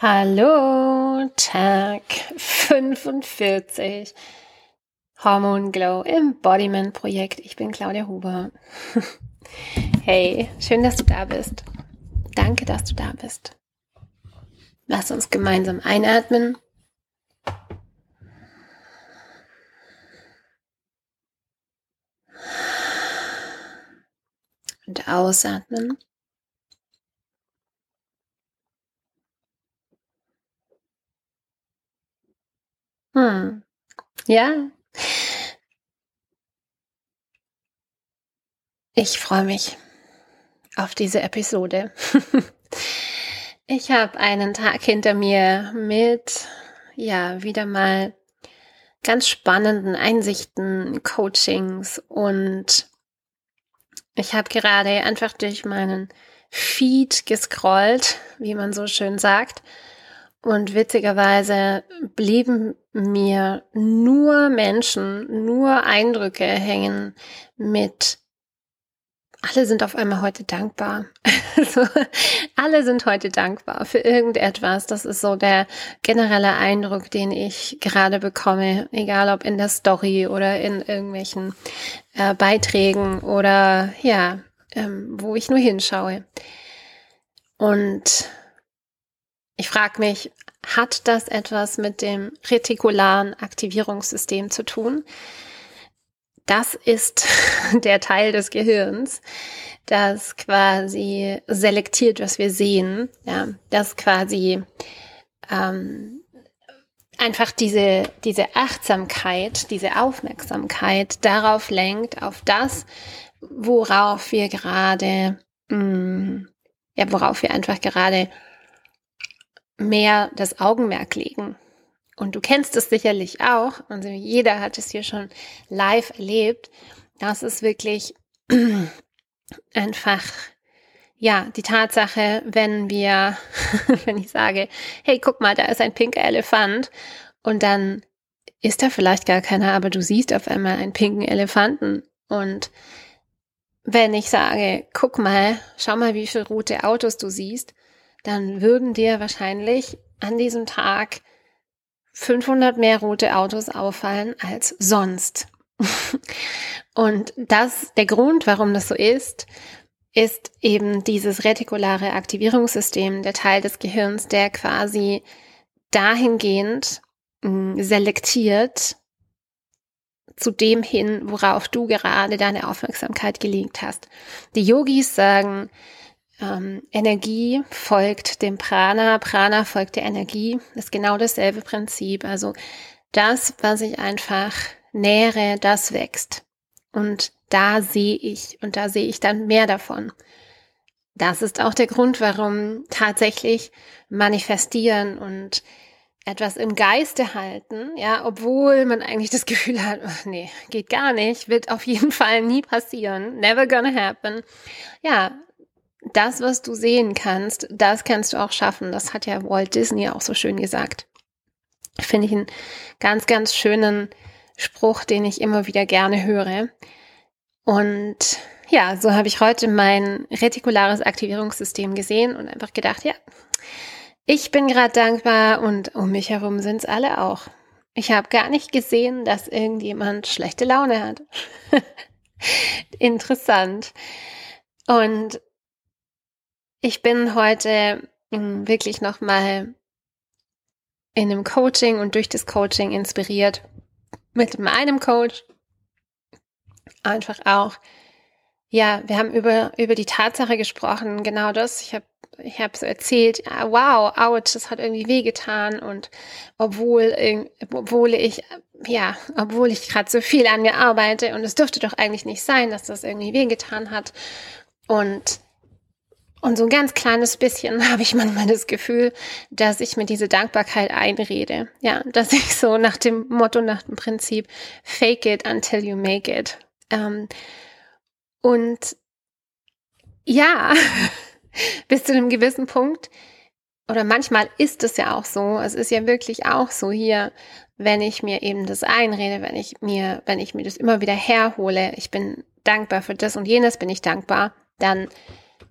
Hallo, Tag 45. Hormon Glow Embodiment Projekt. Ich bin Claudia Huber. Hey, schön, dass du da bist. Danke, dass du da bist. Lass uns gemeinsam einatmen. Und ausatmen. Hm. Ja. Ich freue mich auf diese Episode. ich habe einen Tag hinter mir mit, ja, wieder mal ganz spannenden Einsichten, Coachings und ich habe gerade einfach durch meinen Feed gescrollt, wie man so schön sagt, und witzigerweise blieben mir nur Menschen, nur Eindrücke hängen mit alle sind auf einmal heute dankbar. Also, alle sind heute dankbar für irgendetwas. Das ist so der generelle Eindruck, den ich gerade bekomme, egal ob in der Story oder in irgendwelchen äh, Beiträgen oder ja, ähm, wo ich nur hinschaue. Und ich frage mich, hat das etwas mit dem retikularen Aktivierungssystem zu tun? Das ist der Teil des Gehirns, das quasi selektiert, was wir sehen, ja, das quasi ähm, einfach diese, diese Achtsamkeit, diese Aufmerksamkeit darauf lenkt, auf das, worauf wir gerade, mh, mm, ja, worauf wir einfach gerade mehr das Augenmerk legen. Und du kennst es sicherlich auch, also jeder hat es hier schon live erlebt. Das ist wirklich einfach, ja, die Tatsache, wenn wir, wenn ich sage, hey, guck mal, da ist ein pinker Elefant und dann ist da vielleicht gar keiner, aber du siehst auf einmal einen pinken Elefanten und wenn ich sage, guck mal, schau mal, wie viele rote Autos du siehst, dann würden dir wahrscheinlich an diesem Tag 500 mehr rote Autos auffallen als sonst. Und das, der Grund, warum das so ist, ist eben dieses retikulare Aktivierungssystem, der Teil des Gehirns, der quasi dahingehend hm, selektiert zu dem hin, worauf du gerade deine Aufmerksamkeit gelegt hast. Die Yogis sagen, ähm, Energie folgt dem Prana, Prana folgt der Energie, ist genau dasselbe Prinzip. Also das, was ich einfach nähere, das wächst. Und da sehe ich, und da sehe ich dann mehr davon. Das ist auch der Grund, warum tatsächlich manifestieren und etwas im Geiste halten, ja, obwohl man eigentlich das Gefühl hat, oh, nee, geht gar nicht, wird auf jeden Fall nie passieren, never gonna happen. Ja, das, was du sehen kannst, das kannst du auch schaffen. Das hat ja Walt Disney auch so schön gesagt. Finde ich einen ganz, ganz schönen Spruch, den ich immer wieder gerne höre. Und ja, so habe ich heute mein retikulares Aktivierungssystem gesehen und einfach gedacht, ja, ich bin gerade dankbar und um mich herum sind es alle auch. Ich habe gar nicht gesehen, dass irgendjemand schlechte Laune hat. Interessant. Und ich bin heute hm, wirklich nochmal in einem Coaching und durch das Coaching inspiriert mit meinem Coach. Einfach auch, ja, wir haben über, über die Tatsache gesprochen, genau das. Ich habe ich habe so erzählt, wow, ouch, das hat irgendwie wehgetan und obwohl, obwohl ich, ja, obwohl ich gerade so viel an mir arbeite und es dürfte doch eigentlich nicht sein, dass das irgendwie wehgetan hat und und so ein ganz kleines bisschen habe ich manchmal das Gefühl, dass ich mir diese Dankbarkeit einrede. Ja, dass ich so nach dem Motto, nach dem Prinzip fake it until you make it. Ähm, und ja, bis zu einem gewissen Punkt, oder manchmal ist es ja auch so, es ist ja wirklich auch so hier, wenn ich mir eben das einrede, wenn ich mir, wenn ich mir das immer wieder herhole, ich bin dankbar für das und jenes bin ich dankbar, dann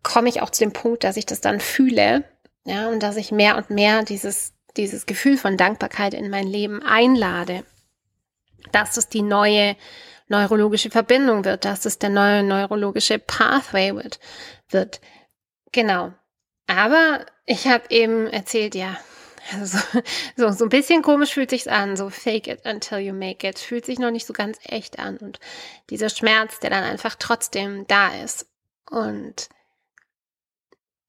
komme ich auch zu dem Punkt, dass ich das dann fühle, Ja, und dass ich mehr und mehr dieses, dieses Gefühl von Dankbarkeit in mein Leben einlade. Dass es die neue neurologische Verbindung wird, dass es der neue neurologische Pathway wird. wird. Genau. Aber ich habe eben erzählt, ja, also so, so ein bisschen komisch fühlt sich's an, so fake it until you make it. Fühlt sich noch nicht so ganz echt an. Und dieser Schmerz, der dann einfach trotzdem da ist. Und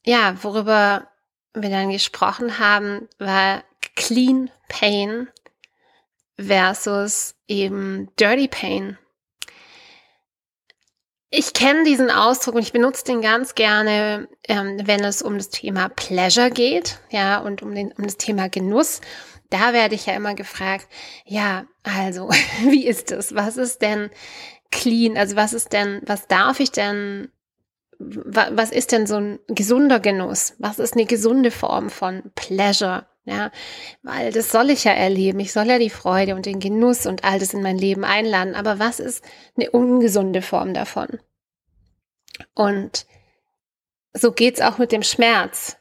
ja, worüber wir dann gesprochen haben, war Clean Pain versus eben Dirty Pain. Ich kenne diesen Ausdruck und ich benutze den ganz gerne, ähm, wenn es um das Thema Pleasure geht, ja, und um, den, um das Thema Genuss. Da werde ich ja immer gefragt, ja, also, wie ist es? Was ist denn clean? Also, was ist denn, was darf ich denn, was ist denn so ein gesunder Genuss? Was ist eine gesunde Form von Pleasure? Ja, weil das soll ich ja erleben. Ich soll ja die Freude und den Genuss und all das in mein Leben einladen. Aber was ist eine ungesunde Form davon? Und so geht's auch mit dem Schmerz.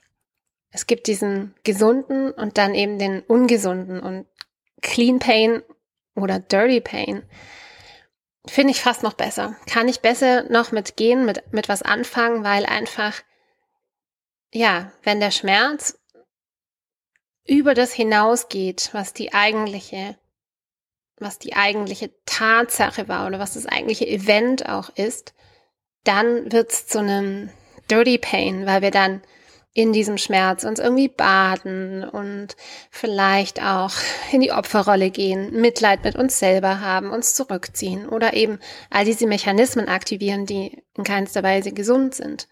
Es gibt diesen gesunden und dann eben den ungesunden und Clean Pain oder Dirty Pain. Finde ich fast noch besser. Kann ich besser noch mitgehen, mit, mit was anfangen, weil einfach, ja, wenn der Schmerz über das hinausgeht, was die eigentliche, was die eigentliche Tatsache war oder was das eigentliche Event auch ist, dann wird's zu einem Dirty Pain, weil wir dann in diesem Schmerz uns irgendwie baden und vielleicht auch in die Opferrolle gehen, Mitleid mit uns selber haben, uns zurückziehen oder eben all diese Mechanismen aktivieren, die in keinster Weise gesund sind.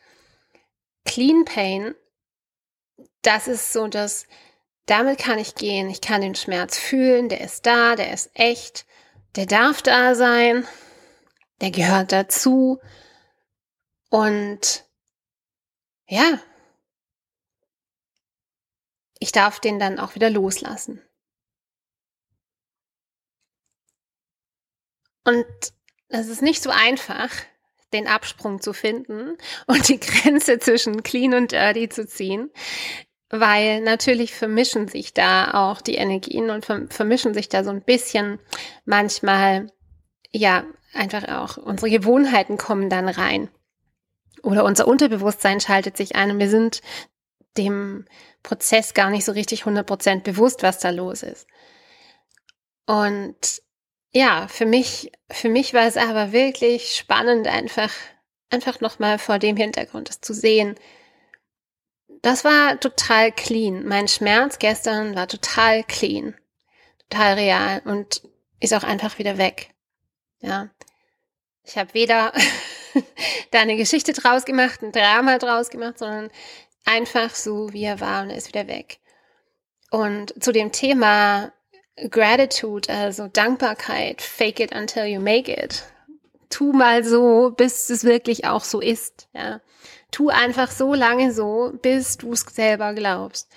Clean Pain, das ist so das, damit kann ich gehen. Ich kann den Schmerz fühlen. Der ist da, der ist echt. Der darf da sein. Der gehört dazu. Und ja, ich darf den dann auch wieder loslassen. Und es ist nicht so einfach, den Absprung zu finden und die Grenze zwischen clean und dirty zu ziehen weil natürlich vermischen sich da auch die Energien und vermischen sich da so ein bisschen manchmal, ja, einfach auch unsere Gewohnheiten kommen dann rein. Oder unser Unterbewusstsein schaltet sich ein und wir sind dem Prozess gar nicht so richtig 100% bewusst, was da los ist. Und ja, für mich, für mich war es aber wirklich spannend, einfach, einfach nochmal vor dem Hintergrund das zu sehen, das war total clean. Mein Schmerz gestern war total clean, total real und ist auch einfach wieder weg. Ja, ich habe weder da eine Geschichte draus gemacht, ein Drama draus gemacht, sondern einfach so, wie er war und er ist wieder weg. Und zu dem Thema Gratitude, also Dankbarkeit, fake it until you make it. Tu mal so, bis es wirklich auch so ist. Ja, tu einfach so lange so, bis du es selber glaubst.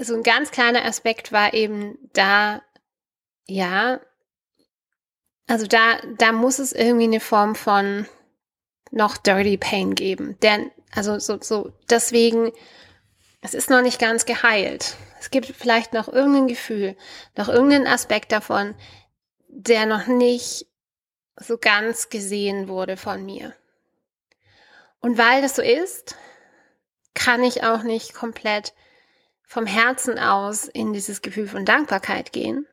So ein ganz kleiner Aspekt war eben da, ja, also da, da muss es irgendwie eine Form von noch Dirty Pain geben. Denn, also so, so, deswegen, es ist noch nicht ganz geheilt. Es gibt vielleicht noch irgendein Gefühl, noch irgendeinen Aspekt davon, der noch nicht so ganz gesehen wurde von mir. Und weil das so ist, kann ich auch nicht komplett vom Herzen aus in dieses Gefühl von Dankbarkeit gehen.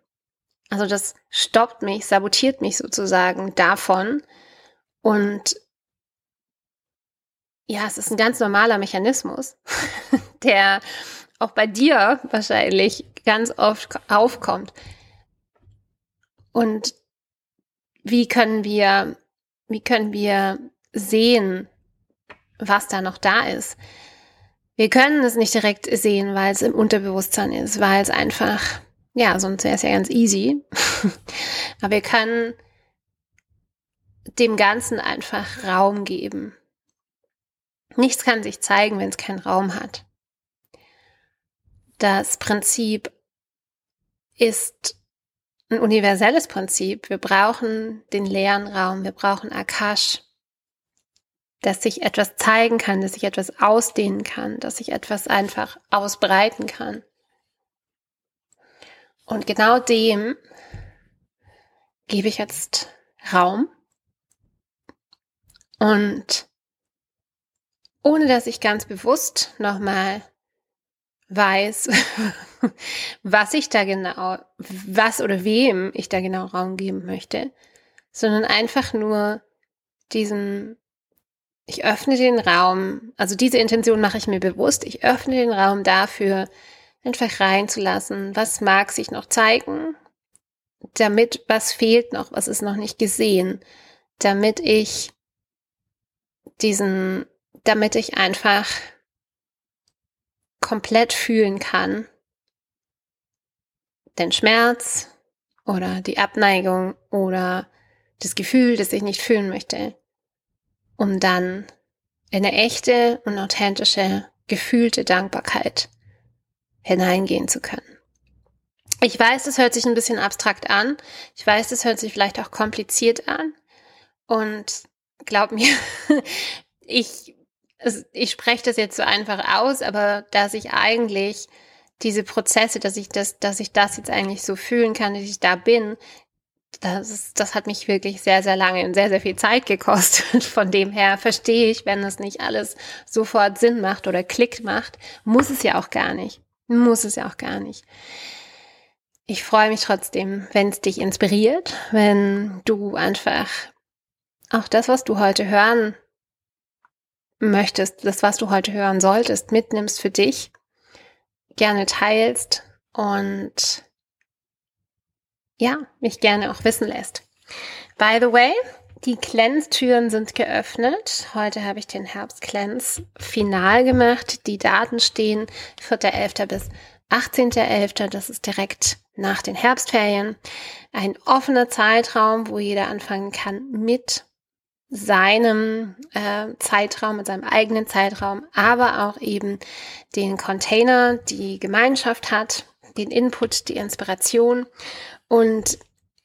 Also das stoppt mich, sabotiert mich sozusagen davon. Und ja, es ist ein ganz normaler Mechanismus, der auch bei dir wahrscheinlich ganz oft aufkommt. Und wie können wir, wie können wir sehen, was da noch da ist. Wir können es nicht direkt sehen, weil es im Unterbewusstsein ist, weil es einfach, ja, sonst wäre es ja ganz easy. Aber wir können dem Ganzen einfach Raum geben. Nichts kann sich zeigen, wenn es keinen Raum hat. Das Prinzip ist ein universelles Prinzip. Wir brauchen den leeren Raum, wir brauchen Akash. dass sich etwas zeigen kann, dass sich etwas ausdehnen kann, dass sich etwas einfach ausbreiten kann. Und genau dem gebe ich jetzt Raum und ohne dass ich ganz bewusst nochmal weiß, was ich da genau, was oder wem ich da genau Raum geben möchte, sondern einfach nur diesen, ich öffne den Raum, also diese Intention mache ich mir bewusst, ich öffne den Raum dafür, einfach reinzulassen, was mag sich noch zeigen, damit, was fehlt noch, was ist noch nicht gesehen, damit ich diesen, damit ich einfach komplett fühlen kann, den Schmerz oder die Abneigung oder das Gefühl, das ich nicht fühlen möchte, um dann in eine echte und authentische, gefühlte Dankbarkeit hineingehen zu können. Ich weiß, das hört sich ein bisschen abstrakt an. Ich weiß, das hört sich vielleicht auch kompliziert an. Und glaub mir, ich, ich spreche das jetzt so einfach aus, aber dass ich eigentlich diese Prozesse, dass ich das, dass ich das jetzt eigentlich so fühlen kann, dass ich da bin, das, das hat mich wirklich sehr, sehr lange und sehr, sehr viel Zeit gekostet. Von dem her verstehe ich, wenn das nicht alles sofort Sinn macht oder Klick macht, muss es ja auch gar nicht. Muss es ja auch gar nicht. Ich freue mich trotzdem, wenn es dich inspiriert, wenn du einfach auch das, was du heute hören möchtest, das, was du heute hören solltest, mitnimmst für dich, gerne teilst und ja, mich gerne auch wissen lässt. By the way, die Cleanse-Türen sind geöffnet. Heute habe ich den Herbst-Cleanse final gemacht. Die Daten stehen 4.11. bis 18.11. Das ist direkt nach den Herbstferien. Ein offener Zeitraum, wo jeder anfangen kann mit seinem äh, Zeitraum, mit seinem eigenen Zeitraum, aber auch eben den Container, die Gemeinschaft hat, den Input, die Inspiration und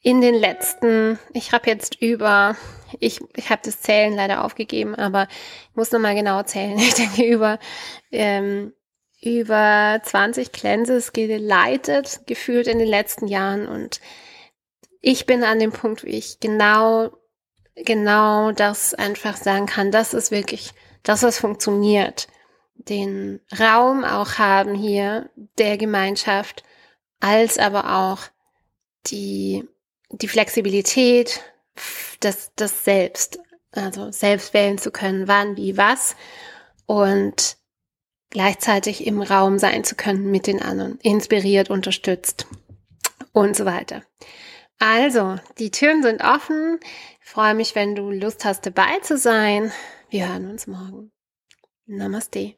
in den letzten, ich habe jetzt über, ich, ich habe das Zählen leider aufgegeben, aber ich muss nochmal genau zählen. Ich denke über, ähm, über 20 Cleanses geleitet, gefühlt in den letzten Jahren. Und ich bin an dem Punkt, wo ich genau, genau das einfach sagen kann. Das ist wirklich, dass es funktioniert. Den Raum auch haben hier der Gemeinschaft, als aber auch die, die Flexibilität, das, das Selbst, also selbst wählen zu können, wann, wie, was und gleichzeitig im Raum sein zu können mit den anderen, inspiriert, unterstützt und so weiter. Also, die Türen sind offen. Ich freue mich, wenn du Lust hast, dabei zu sein. Wir hören uns morgen. Namaste.